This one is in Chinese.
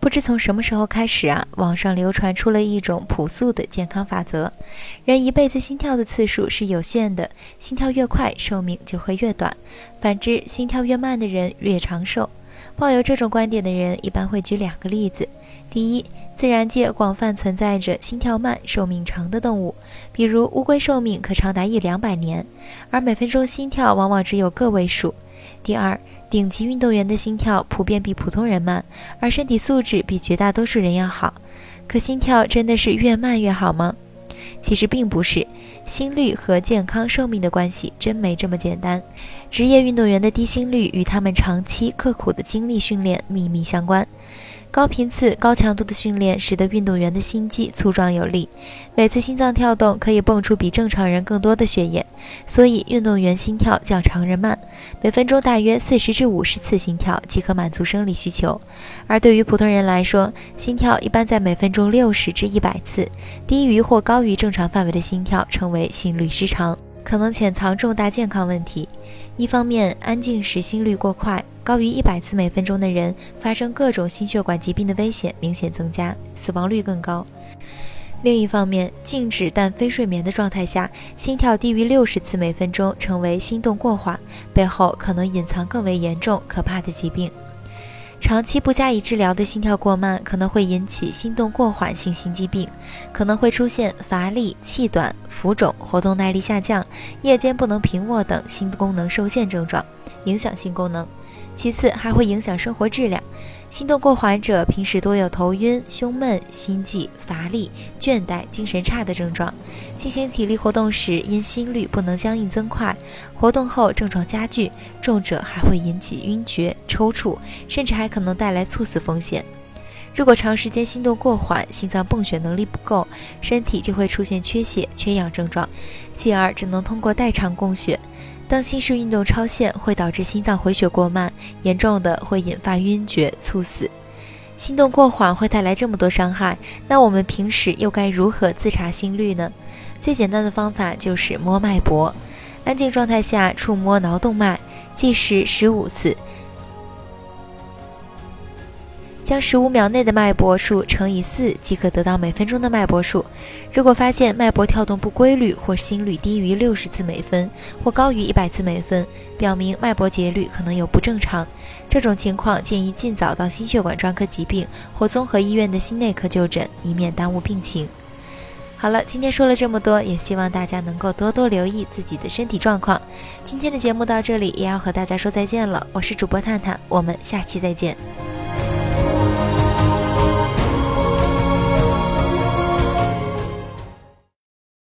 不知从什么时候开始啊，网上流传出了一种朴素的健康法则：人一辈子心跳的次数是有限的，心跳越快，寿命就会越短；反之，心跳越慢的人越长寿。抱有这种观点的人一般会举两个例子：第一，自然界广泛存在着心跳慢、寿命长的动物，比如乌龟寿命可长达一两百年，而每分钟心跳往往只有个位数；第二，顶级运动员的心跳普遍比普通人慢，而身体素质比绝大多数人要好。可心跳真的是越慢越好吗？其实并不是，心率和健康寿命的关系真没这么简单。职业运动员的低心率与他们长期刻苦的精力训练密密相关。高频次、高强度的训练使得运动员的心肌粗壮有力，每次心脏跳动可以泵出比正常人更多的血液，所以运动员心跳较常人慢，每分钟大约四十至五十次心跳即可满足生理需求。而对于普通人来说，心跳一般在每分钟六十至一百次，低于或高于正常范围的心跳称为心律失常，可能潜藏重大健康问题。一方面，安静时心率过快，高于一百次每分钟的人，发生各种心血管疾病的危险明显增加，死亡率更高；另一方面，静止但非睡眠的状态下，心跳低于六十次每分钟，成为心动过缓，背后可能隐藏更为严重可怕的疾病。长期不加以治疗的心跳过慢，可能会引起心动过缓性心肌病，可能会出现乏力、气短、浮肿、活动耐力下降、夜间不能平卧等心功能受限症状，影响性功能。其次，还会影响生活质量。心动过缓者平时多有头晕、胸闷、心悸、乏力、倦怠、精神差的症状。进行体力活动时，因心率不能相应增快，活动后症状加剧，重者还会引起晕厥、抽搐，甚至还可能带来猝死风险。如果长时间心动过缓，心脏泵血能力不够，身体就会出现缺血、缺氧症状，继而只能通过代偿供血。当心室运动超限，会导致心脏回血过慢，严重的会引发晕厥、猝死。心动过缓会带来这么多伤害，那我们平时又该如何自查心率呢？最简单的方法就是摸脉搏，安静状态下触摸脑动脉，计时十五次。将十五秒内的脉搏数乘以四，即可得到每分钟的脉搏数。如果发现脉搏跳动不规律，或心率低于六十次每分，或高于一百次每分，表明脉搏节律可能有不正常。这种情况建议尽早到心血管专科疾病或综合医院的心内科就诊，以免耽误病情。好了，今天说了这么多，也希望大家能够多多留意自己的身体状况。今天的节目到这里，也要和大家说再见了。我是主播探探，我们下期再见。